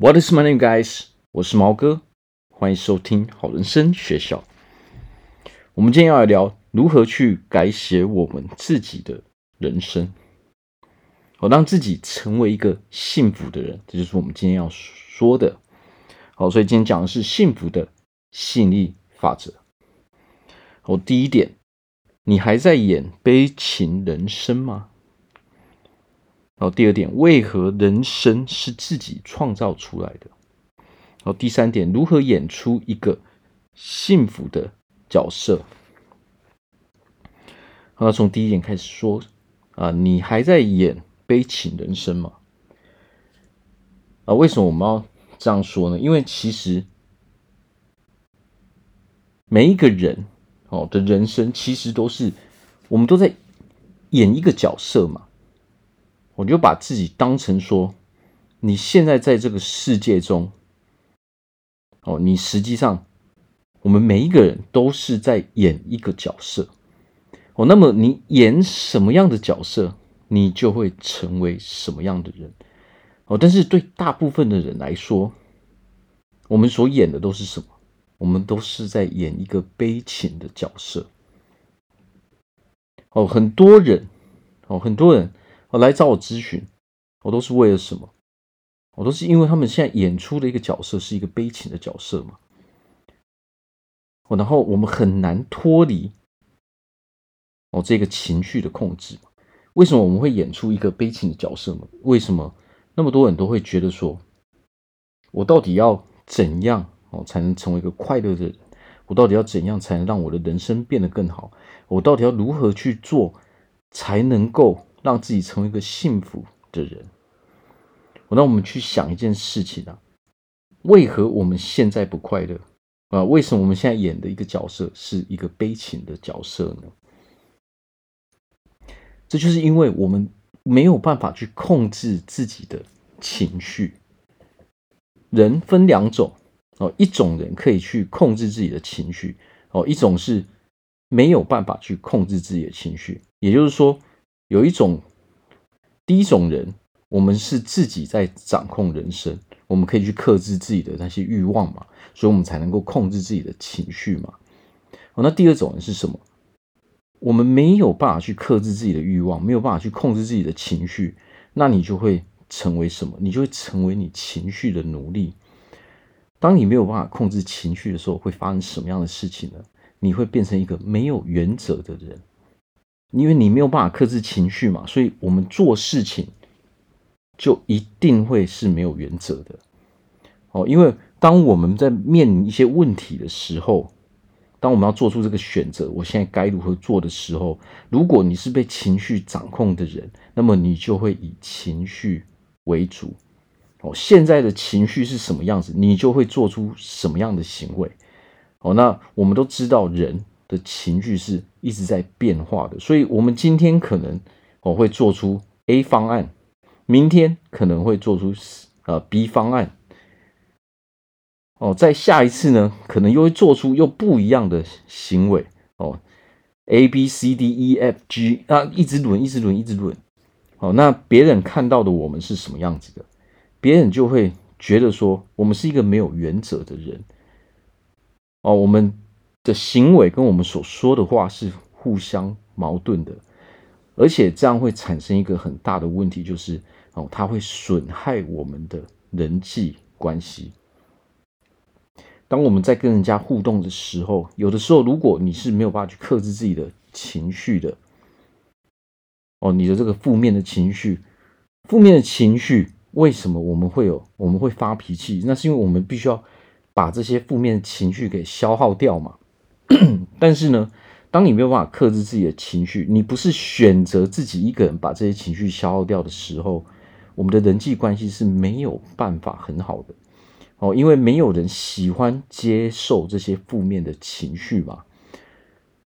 What is my name, guys？我是毛哥，欢迎收听好人生学校。我们今天要来聊如何去改写我们自己的人生，好让自己成为一个幸福的人。这就是我们今天要说的。好，所以今天讲的是幸福的吸引力法则。好，第一点，你还在演悲情人生吗？然后第二点，为何人生是自己创造出来的？然后第三点，如何演出一个幸福的角色？那，从第一点开始说啊，你还在演悲情人生吗？啊，为什么我们要这样说呢？因为其实每一个人哦的人生，其实都是我们都在演一个角色嘛。我就把自己当成说，你现在在这个世界中，哦，你实际上，我们每一个人都是在演一个角色，哦，那么你演什么样的角色，你就会成为什么样的人，哦，但是对大部分的人来说，我们所演的都是什么？我们都是在演一个悲情的角色，哦，很多人，哦，很多人。我来找我咨询，我都是为了什么？我都是因为他们现在演出的一个角色是一个悲情的角色嘛。然后我们很难脱离哦这个情绪的控制。为什么我们会演出一个悲情的角色呢？为什么那么多人都会觉得说，我到底要怎样哦才能成为一个快乐的人？我到底要怎样才能让我的人生变得更好？我到底要如何去做才能够？让自己成为一个幸福的人。那我们去想一件事情啊，为何我们现在不快乐啊？为什么我们现在演的一个角色是一个悲情的角色呢？这就是因为我们没有办法去控制自己的情绪。人分两种哦，一种人可以去控制自己的情绪哦，一种是没有办法去控制自己的情绪，也就是说。有一种，第一种人，我们是自己在掌控人生，我们可以去克制自己的那些欲望嘛，所以我们才能够控制自己的情绪嘛。哦，那第二种人是什么？我们没有办法去克制自己的欲望，没有办法去控制自己的情绪，那你就会成为什么？你就会成为你情绪的奴隶。当你没有办法控制情绪的时候，会发生什么样的事情呢？你会变成一个没有原则的人。因为你没有办法克制情绪嘛，所以我们做事情就一定会是没有原则的。哦，因为当我们在面临一些问题的时候，当我们要做出这个选择，我现在该如何做的时候，如果你是被情绪掌控的人，那么你就会以情绪为主。哦，现在的情绪是什么样子，你就会做出什么样的行为。哦，那我们都知道人。的情绪是一直在变化的，所以我们今天可能我会做出 A 方案，明天可能会做出呃 B 方案，哦，在下一次呢，可能又会做出又不一样的行为哦，A B C D E F G 啊，一直轮，一直轮，一直轮，哦，那别人看到的我们是什么样子的？别人就会觉得说我们是一个没有原则的人，哦，我们。的行为跟我们所说的话是互相矛盾的，而且这样会产生一个很大的问题，就是哦，它会损害我们的人际关系。当我们在跟人家互动的时候，有的时候如果你是没有办法去克制自己的情绪的，哦，你的这个负面的情绪，负面的情绪，为什么我们会有？我们会发脾气？那是因为我们必须要把这些负面的情绪给消耗掉嘛。但是呢，当你没有办法克制自己的情绪，你不是选择自己一个人把这些情绪消耗掉的时候，我们的人际关系是没有办法很好的哦，因为没有人喜欢接受这些负面的情绪嘛。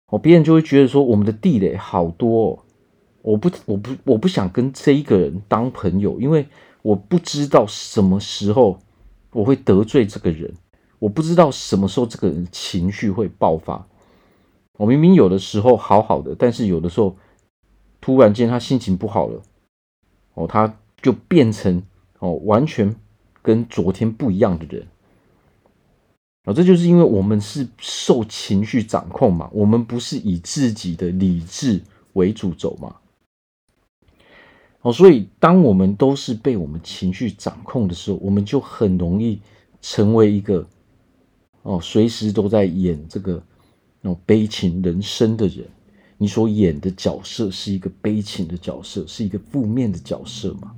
哦，别人就会觉得说我们的地雷好多哦，我不，我不，我不想跟这一个人当朋友，因为我不知道什么时候我会得罪这个人。我不知道什么时候这个人情绪会爆发。我明明有的时候好好的，但是有的时候突然间他心情不好了，哦，他就变成哦完全跟昨天不一样的人。啊，这就是因为我们是受情绪掌控嘛，我们不是以自己的理智为主轴嘛。哦，所以当我们都是被我们情绪掌控的时候，我们就很容易成为一个哦，随时都在演这个那种悲情人生的人。你所演的角色是一个悲情的角色，是一个负面的角色嘛？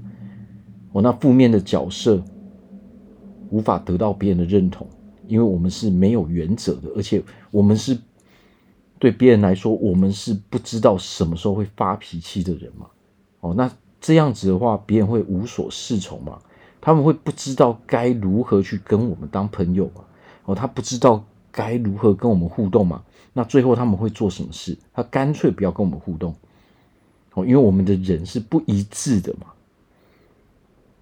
哦，那负面的角色无法得到别人的认同。因为我们是没有原则的，而且我们是对别人来说，我们是不知道什么时候会发脾气的人嘛。哦，那这样子的话，别人会无所适从嘛？他们会不知道该如何去跟我们当朋友嘛？哦，他不知道该如何跟我们互动嘛？那最后他们会做什么事？他干脆不要跟我们互动。哦，因为我们的人是不一致的嘛。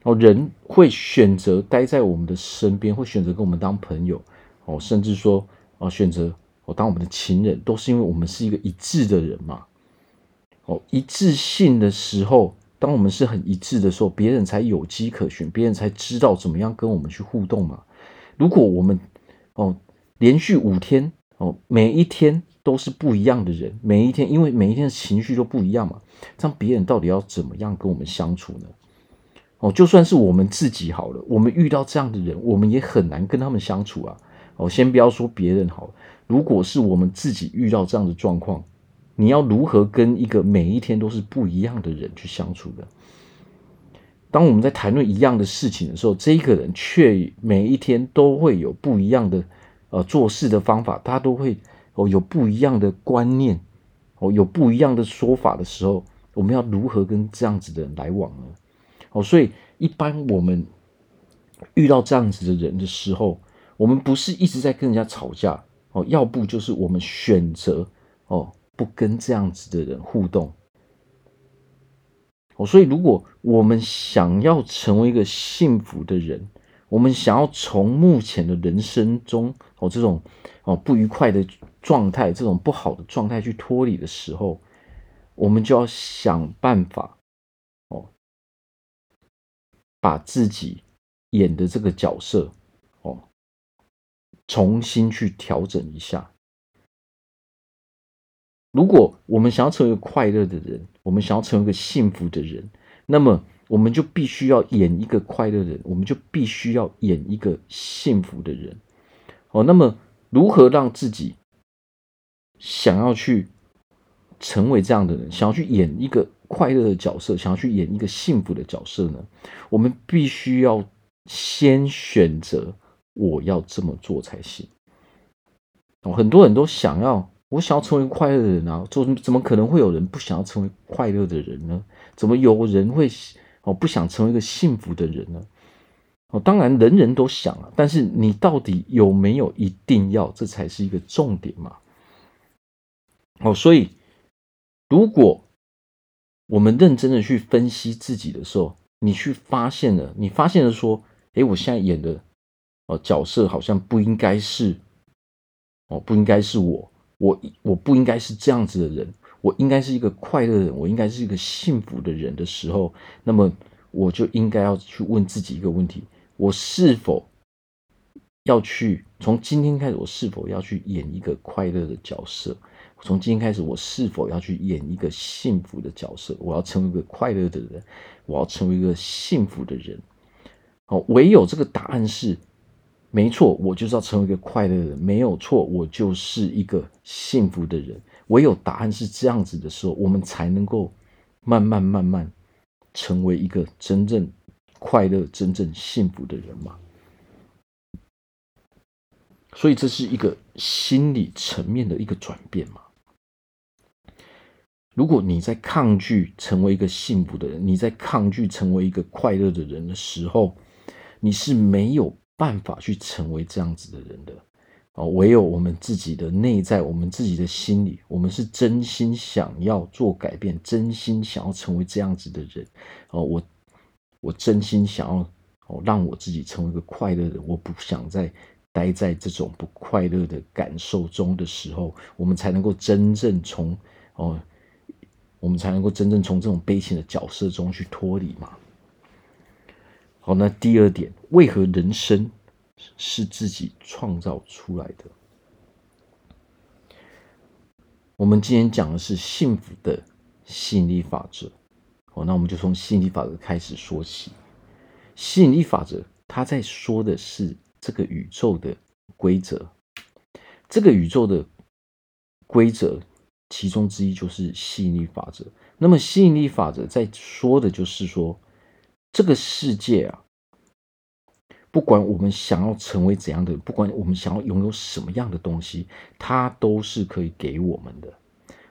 哦，人会选择待在我们的身边，会选择跟我们当朋友，哦，甚至说，哦，选择哦当我们的情人，都是因为我们是一个一致的人嘛。哦，一致性的时候，当我们是很一致的时候，别人才有机可循，别人才知道怎么样跟我们去互动嘛。如果我们哦连续五天哦每一天都是不一样的人，每一天因为每一天的情绪都不一样嘛，这样别人到底要怎么样跟我们相处呢？哦，就算是我们自己好了，我们遇到这样的人，我们也很难跟他们相处啊。哦，先不要说别人好了，如果是我们自己遇到这样的状况，你要如何跟一个每一天都是不一样的人去相处的？当我们在谈论一样的事情的时候，这一个人却每一天都会有不一样的呃做事的方法，他都会哦有不一样的观念，哦有不一样的说法的时候，我们要如何跟这样子的人来往呢？哦，所以一般我们遇到这样子的人的时候，我们不是一直在跟人家吵架哦，要不就是我们选择哦不跟这样子的人互动。哦，所以如果我们想要成为一个幸福的人，我们想要从目前的人生中哦这种哦不愉快的状态、这种不好的状态去脱离的时候，我们就要想办法哦。把自己演的这个角色哦，重新去调整一下。如果我们想要成为快乐的人，我们想要成为一个幸福的人，那么我们就必须要演一个快乐的人，我们就必须要演一个幸福的人。哦，那么如何让自己想要去成为这样的人，想要去演一个快乐的角色，想要去演一个幸福的角色呢？我们必须要先选择我要这么做才行。哦，很多人都想要，我想要成为快乐的人啊，怎怎么可能会有人不想要成为快乐的人呢？怎么有人会哦不想成为一个幸福的人呢？哦，当然人人都想啊，但是你到底有没有一定要？这才是一个重点嘛。哦，所以如果我们认真的去分析自己的时候，你去发现了，你发现了说，诶，我现在演的哦角色好像不应该是哦，不应该是我，我我不应该是这样子的人，我应该是一个快乐的人，我应该是一个幸福的人的时候，那么我就应该要去问自己一个问题：我是否要去从今天开始，我是否要去演一个快乐的角色？从今天开始，我是否要去演一个幸福的角色？我要成为一个快乐的人，我要成为一个幸福的人。好，唯有这个答案是没错，我就是要成为一个快乐的人，没有错，我就是一个幸福的人。唯有答案是这样子的时候，我们才能够慢慢慢慢成为一个真正快乐、真正幸福的人嘛。所以这是一个心理层面的一个转变嘛。如果你在抗拒成为一个幸福的人，你在抗拒成为一个快乐的人的时候，你是没有办法去成为这样子的人的哦。唯有我们自己的内在，我们自己的心里，我们是真心想要做改变，真心想要成为这样子的人哦。我我真心想要哦，让我自己成为一个快乐的人，我不想再待在这种不快乐的感受中的时候，我们才能够真正从哦。我们才能够真正从这种悲情的角色中去脱离嘛。好，那第二点，为何人生是自己创造出来的？我们今天讲的是幸福的吸引力法则。好，那我们就从吸引力法则开始说起。吸引力法则，它在说的是这个宇宙的规则。这个宇宙的规则，其中之一就是吸引力法则。那么，吸引力法则在说的就是说，这个世界啊，不管我们想要成为怎样的，不管我们想要拥有什么样的东西，它都是可以给我们的。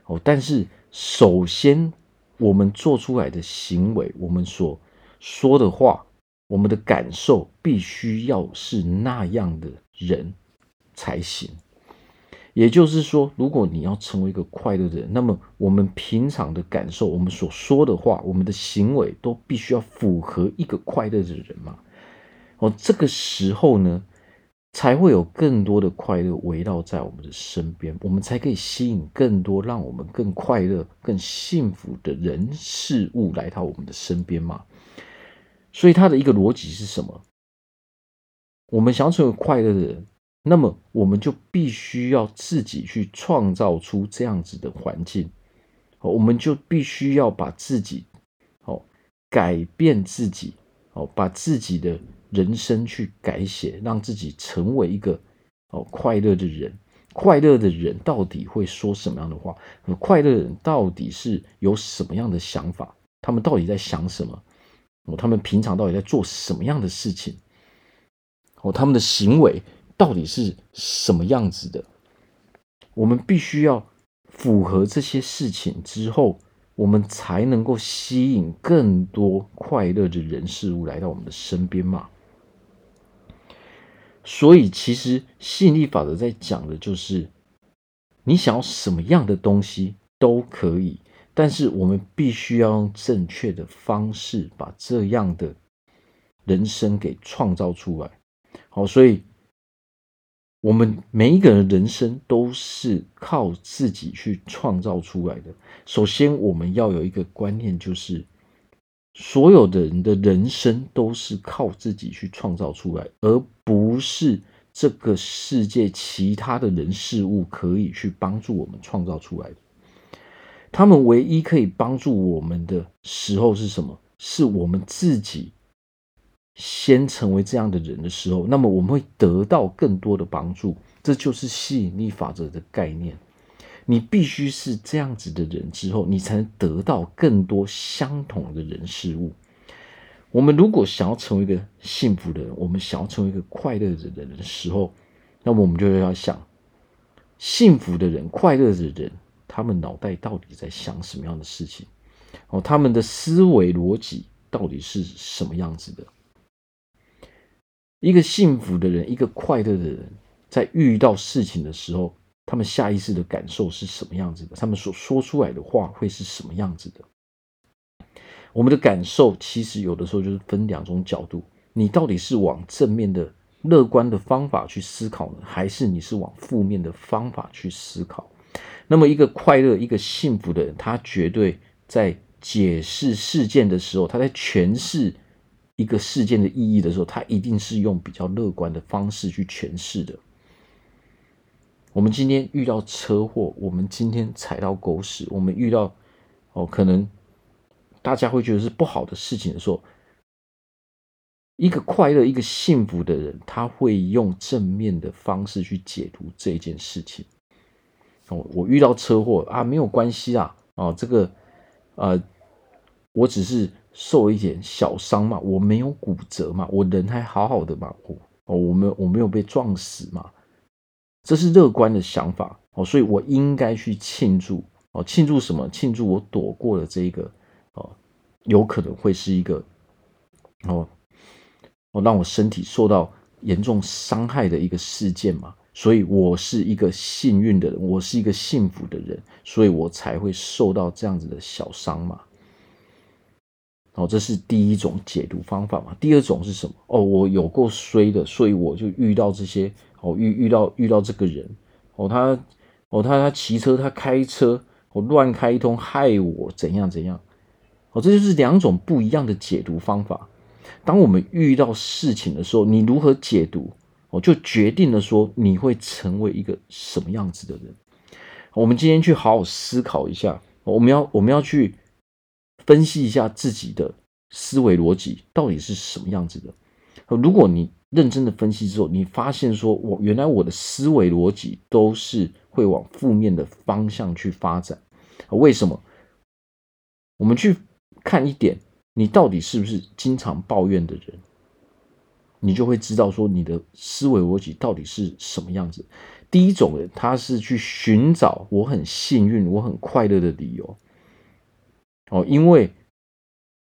哦，但是首先，我们做出来的行为，我们所说的话，我们的感受，必须要是那样的人才行。也就是说，如果你要成为一个快乐的人，那么我们平常的感受，我们所说的话，我们的行为都必须要符合一个快乐的人嘛。哦，这个时候呢，才会有更多的快乐围绕在我们的身边，我们才可以吸引更多让我们更快乐、更幸福的人事物来到我们的身边嘛。所以，它的一个逻辑是什么？我们想要成为快乐的人。那么，我们就必须要自己去创造出这样子的环境，我们就必须要把自己，哦，改变自己，哦，把自己的人生去改写，让自己成为一个哦快乐的人。快乐的人到底会说什么样的话？快乐的人到底是有什么样的想法？他们到底在想什么？哦，他们平常到底在做什么样的事情？哦，他们的行为。到底是什么样子的？我们必须要符合这些事情之后，我们才能够吸引更多快乐的人事物来到我们的身边嘛。所以，其实吸引力法则在讲的就是，你想要什么样的东西都可以，但是我们必须要用正确的方式把这样的人生给创造出来。好，所以。我们每一个人的人生都是靠自己去创造出来的。首先，我们要有一个观念，就是所有的人的人生都是靠自己去创造出来，而不是这个世界其他的人事物可以去帮助我们创造出来的。他们唯一可以帮助我们的时候是什么？是我们自己。先成为这样的人的时候，那么我们会得到更多的帮助。这就是吸引力法则的概念。你必须是这样子的人之后，你才能得到更多相同的人事物。我们如果想要成为一个幸福的人，我们想要成为一个快乐的人的时候，那么我们就要想：幸福的人、快乐的人，他们脑袋到底在想什么样的事情？哦，他们的思维逻辑到底是什么样子的？一个幸福的人，一个快乐的人，在遇到事情的时候，他们下意识的感受是什么样子的？他们所说出来的话会是什么样子的？我们的感受其实有的时候就是分两种角度：你到底是往正面的、乐观的方法去思考呢，还是你是往负面的方法去思考？那么，一个快乐、一个幸福的人，他绝对在解释事件的时候，他在诠释。一个事件的意义的时候，他一定是用比较乐观的方式去诠释的。我们今天遇到车祸，我们今天踩到狗屎，我们遇到哦，可能大家会觉得是不好的事情的时候，一个快乐、一个幸福的人，他会用正面的方式去解读这件事情。哦，我遇到车祸啊，没有关系啊，哦，这个呃，我只是。受一点小伤嘛，我没有骨折嘛，我人还好好的嘛，我哦，我没有我没有被撞死嘛，这是乐观的想法哦，所以我应该去庆祝哦，庆祝什么？庆祝我躲过了这个哦，有可能会是一个哦哦，让我身体受到严重伤害的一个事件嘛，所以我是一个幸运的人，我是一个幸福的人，所以我才会受到这样子的小伤嘛。哦，这是第一种解读方法嘛。第二种是什么？哦，我有够衰的，所以我就遇到这些哦，遇遇到遇到这个人哦，他哦，他他骑车，他开车，我、哦、乱开一通，害我怎样怎样。哦，这就是两种不一样的解读方法。当我们遇到事情的时候，你如何解读，哦，就决定了说你会成为一个什么样子的人。我们今天去好好思考一下，我们要我们要去分析一下自己的思维逻辑到底是什么样子的。如果你认真的分析之后，你发现说我原来我的思维逻辑都是会往负面的方向去发展，为什么？我们去看一点，你到底是不是经常抱怨的人，你就会知道说你的思维逻辑到底是什么样子。第一种人，他是去寻找我很幸运、我很快乐的理由。哦，因为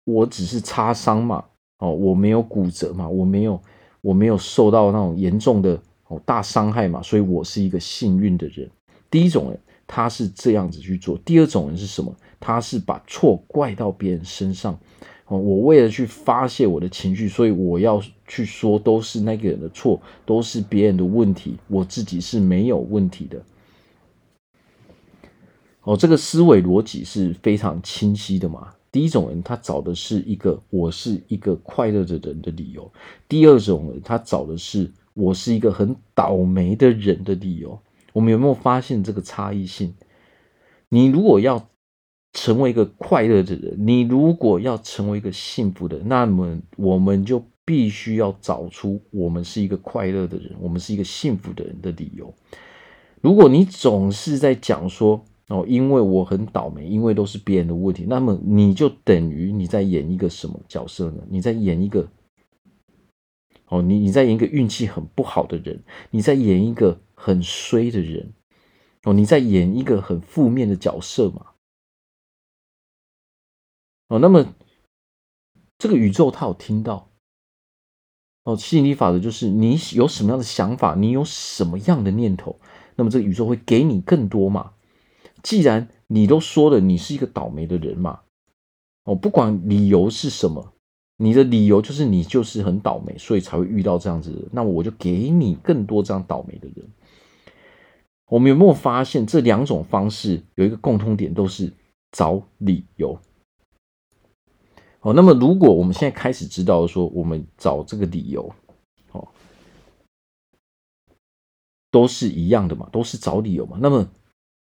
我只是擦伤嘛，哦，我没有骨折嘛，我没有，我没有受到那种严重的哦大伤害嘛，所以我是一个幸运的人。第一种人，他是这样子去做。第二种人是什么？他是把错怪到别人身上。哦我为了去发泄我的情绪，所以我要去说都是那个人的错，都是别人的问题，我自己是没有问题的。哦，这个思维逻辑是非常清晰的嘛。第一种人，他找的是一个我是一个快乐的人的理由；第二种人，他找的是我是一个很倒霉的人的理由。我们有没有发现这个差异性？你如果要成为一个快乐的人，你如果要成为一个幸福的人，那么我们就必须要找出我们是一个快乐的人，我们是一个幸福的人的理由。如果你总是在讲说哦，因为我很倒霉，因为都是别人的问题，那么你就等于你在演一个什么角色呢？你在演一个哦，你你在演一个运气很不好的人，你在演一个很衰的人哦，你在演一个很负面的角色嘛？哦，那么这个宇宙它有听到哦，吸引力法则就是你有什么样的想法，你有什么样的念头，那么这个宇宙会给你更多嘛。既然你都说了你是一个倒霉的人嘛，哦，不管理由是什么，你的理由就是你就是很倒霉，所以才会遇到这样子的，那我就给你更多这样倒霉的人。我们有没有发现这两种方式有一个共通点，都是找理由。哦，那么如果我们现在开始知道说，我们找这个理由，哦，都是一样的嘛，都是找理由嘛。那么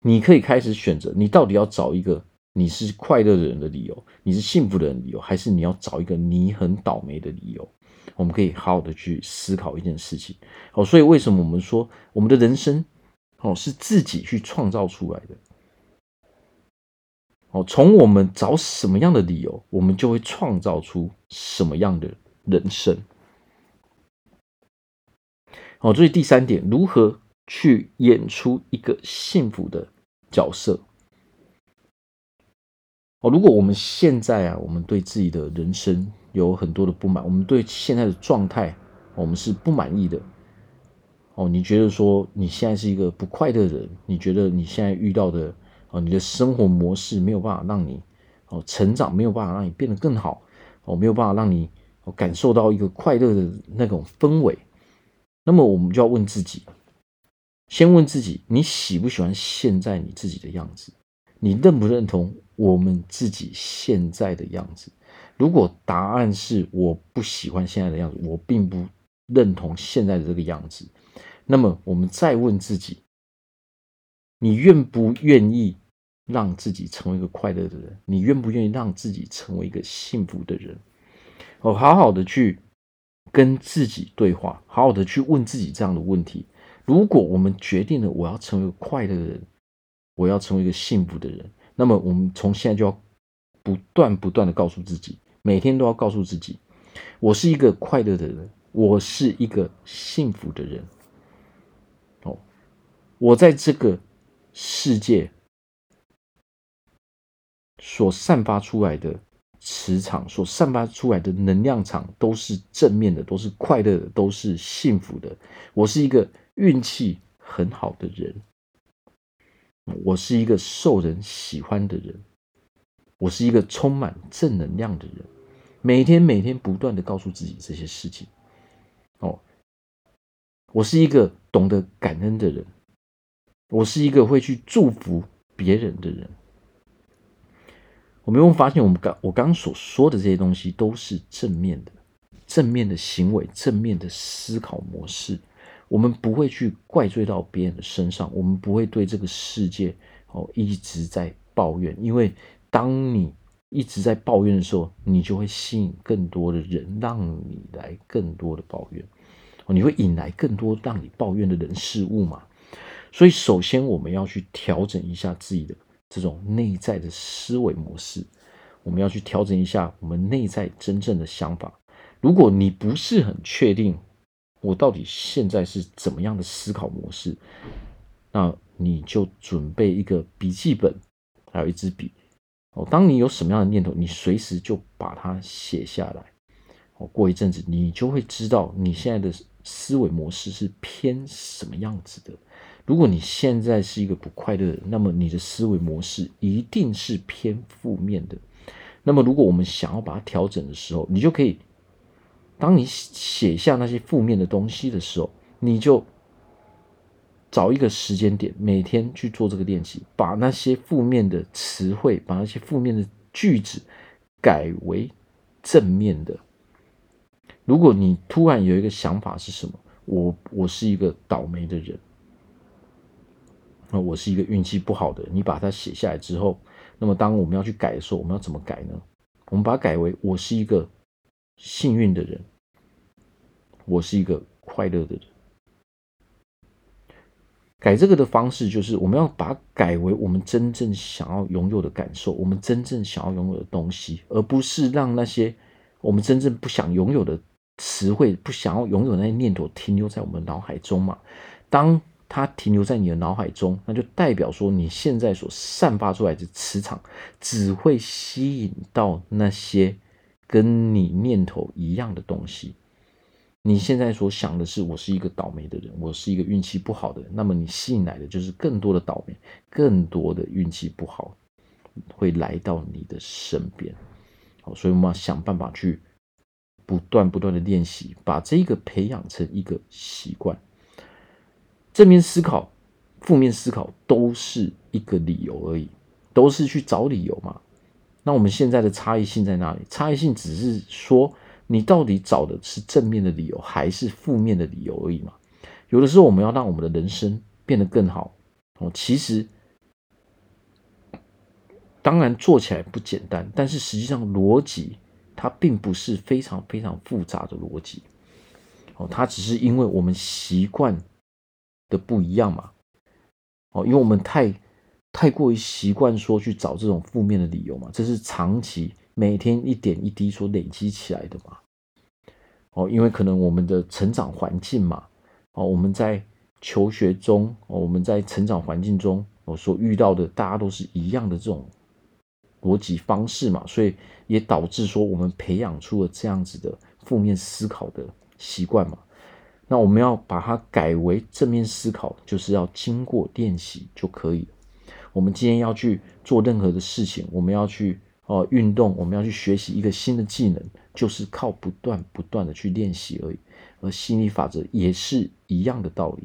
你可以开始选择，你到底要找一个你是快乐的人的理由，你是幸福的人理由，还是你要找一个你很倒霉的理由？我们可以好好的去思考一件事情。哦，所以为什么我们说我们的人生，哦，是自己去创造出来的？哦，从我们找什么样的理由，我们就会创造出什么样的人生。哦，所以第三点，如何去演出一个幸福的角色？哦，如果我们现在啊，我们对自己的人生有很多的不满，我们对现在的状态，我们是不满意的。哦，你觉得说你现在是一个不快乐的人，你觉得你现在遇到的。哦，你的生活模式没有办法让你哦成长，没有办法让你变得更好，哦，没有办法让你感受到一个快乐的那种氛围。那么，我们就要问自己，先问自己，你喜不喜欢现在你自己的样子？你认不认同我们自己现在的样子？如果答案是我不喜欢现在的样子，我并不认同现在的这个样子，那么我们再问自己，你愿不愿意？让自己成为一个快乐的人，你愿不愿意让自己成为一个幸福的人？哦，好好的去跟自己对话，好好的去问自己这样的问题。如果我们决定了我要成为一个快乐的人，我要成为一个幸福的人，那么我们从现在就要不断不断的告诉自己，每天都要告诉自己，我是一个快乐的人，我是一个幸福的人。哦，我在这个世界。所散发出来的磁场，所散发出来的能量场，都是正面的，都是快乐的，都是幸福的。我是一个运气很好的人，我是一个受人喜欢的人，我是一个充满正能量的人。每天每天不断的告诉自己这些事情。哦，我是一个懂得感恩的人，我是一个会去祝福别人的人。有没有发现，我们刚我刚刚所说的这些东西都是正面的，正面的行为、正面的思考模式。我们不会去怪罪到别人的身上，我们不会对这个世界哦一直在抱怨，因为当你一直在抱怨的时候，你就会吸引更多的人让你来更多的抱怨，你会引来更多让你抱怨的人事物嘛。所以，首先我们要去调整一下自己的这种内在的思维模式，我们要去调整一下我们内在真正的想法。如果你不是很确定我到底现在是怎么样的思考模式，那你就准备一个笔记本，还有一支笔。哦，当你有什么样的念头，你随时就把它写下来。哦，过一阵子，你就会知道你现在的思维模式是偏什么样子的。如果你现在是一个不快乐的，那么你的思维模式一定是偏负面的。那么，如果我们想要把它调整的时候，你就可以，当你写下那些负面的东西的时候，你就。找一个时间点，每天去做这个练习，把那些负面的词汇，把那些负面的句子改为正面的。如果你突然有一个想法是什么？我我是一个倒霉的人，那我是一个运气不好的。你把它写下来之后，那么当我们要去改的时候，我们要怎么改呢？我们把它改为我是一个幸运的人，我是一个快乐的人。改这个的方式就是，我们要把它改为我们真正想要拥有的感受，我们真正想要拥有的东西，而不是让那些我们真正不想拥有的词汇、不想要拥有那些念头停留在我们脑海中嘛。当它停留在你的脑海中，那就代表说你现在所散发出来的磁场只会吸引到那些跟你念头一样的东西。你现在所想的是，我是一个倒霉的人，我是一个运气不好的人，那么你吸引来的就是更多的倒霉，更多的运气不好会来到你的身边。好，所以我们要想办法去不断不断的练习，把这个培养成一个习惯。正面思考、负面思考都是一个理由而已，都是去找理由嘛。那我们现在的差异性在哪里？差异性只是说。你到底找的是正面的理由还是负面的理由而已嘛？有的时候我们要让我们的人生变得更好哦。其实，当然做起来不简单，但是实际上逻辑它并不是非常非常复杂的逻辑哦。它只是因为我们习惯的不一样嘛哦，因为我们太太过于习惯说去找这种负面的理由嘛，这是长期。每天一点一滴所累积起来的嘛，哦，因为可能我们的成长环境嘛，哦，我们在求学中，哦，我们在成长环境中，我所遇到的大家都是一样的这种逻辑方式嘛，所以也导致说我们培养出了这样子的负面思考的习惯嘛。那我们要把它改为正面思考，就是要经过练习就可以。我们今天要去做任何的事情，我们要去。哦，运动我们要去学习一个新的技能，就是靠不断不断的去练习而已。而心理法则也是一样的道理。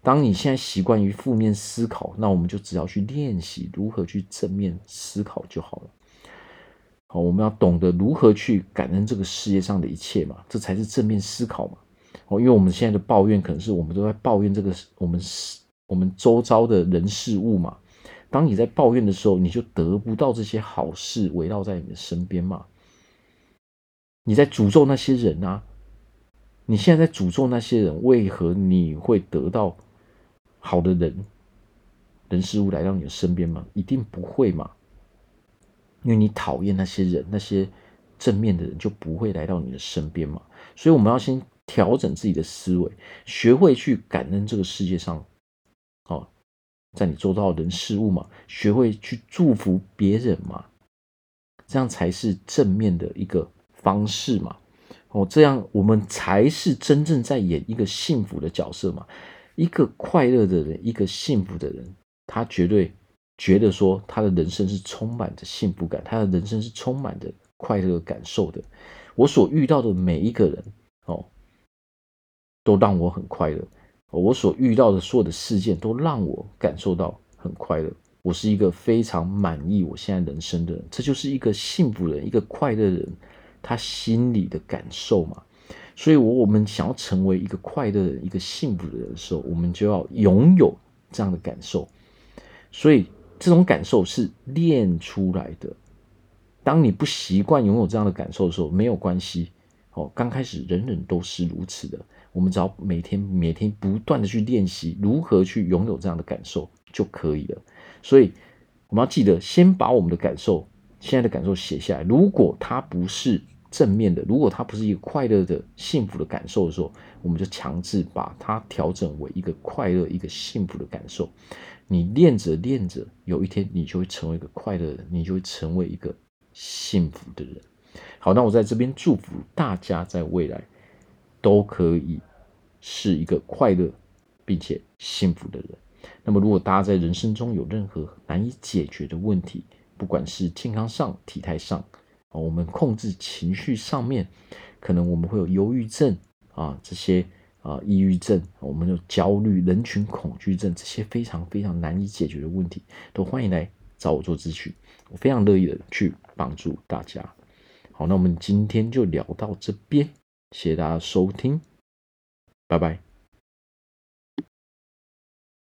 当你现在习惯于负面思考，那我们就只要去练习如何去正面思考就好了。好，我们要懂得如何去感恩这个世界上的一切嘛，这才是正面思考嘛。哦，因为我们现在的抱怨，可能是我们都在抱怨这个我们我们周遭的人事物嘛。当你在抱怨的时候，你就得不到这些好事围绕在你的身边嘛。你在诅咒那些人啊？你现在在诅咒那些人，为何你会得到好的人、人事物来到你的身边吗？一定不会嘛。因为你讨厌那些人，那些正面的人就不会来到你的身边嘛。所以我们要先调整自己的思维，学会去感恩这个世界上，哦。在你周遭的人事物嘛，学会去祝福别人嘛，这样才是正面的一个方式嘛。哦，这样我们才是真正在演一个幸福的角色嘛。一个快乐的人，一个幸福的人，他绝对觉得说他的人生是充满着幸福感，他的人生是充满着快乐感受的。我所遇到的每一个人，哦，都让我很快乐。我所遇到的所有的事件都让我感受到很快乐，我是一个非常满意我现在人生的人，这就是一个幸福人，一个快乐人，他心里的感受嘛。所以，我我们想要成为一个快乐的、一个幸福的人的时候，我们就要拥有这样的感受。所以，这种感受是练出来的。当你不习惯拥有这样的感受的时候，没有关系。哦，刚开始人人都是如此的。我们只要每天每天不断的去练习如何去拥有这样的感受就可以了。所以，我们要记得先把我们的感受、现在的感受写下来。如果它不是正面的，如果它不是一个快乐的、幸福的感受的时候，我们就强制把它调整为一个快乐、一个幸福的感受。你练着练着，有一天你就会成为一个快乐的人，你就会成为一个幸福的人。好，那我在这边祝福大家，在未来都可以是一个快乐并且幸福的人。那么，如果大家在人生中有任何难以解决的问题，不管是健康上、体态上，啊我们控制情绪上面，可能我们会有忧郁症啊，这些啊，抑郁症，我们有焦虑、人群恐惧症，这些非常非常难以解决的问题，都欢迎来找我做咨询，我非常乐意的去帮助大家。好，那我们今天就聊到这边，谢谢大家收听，拜拜。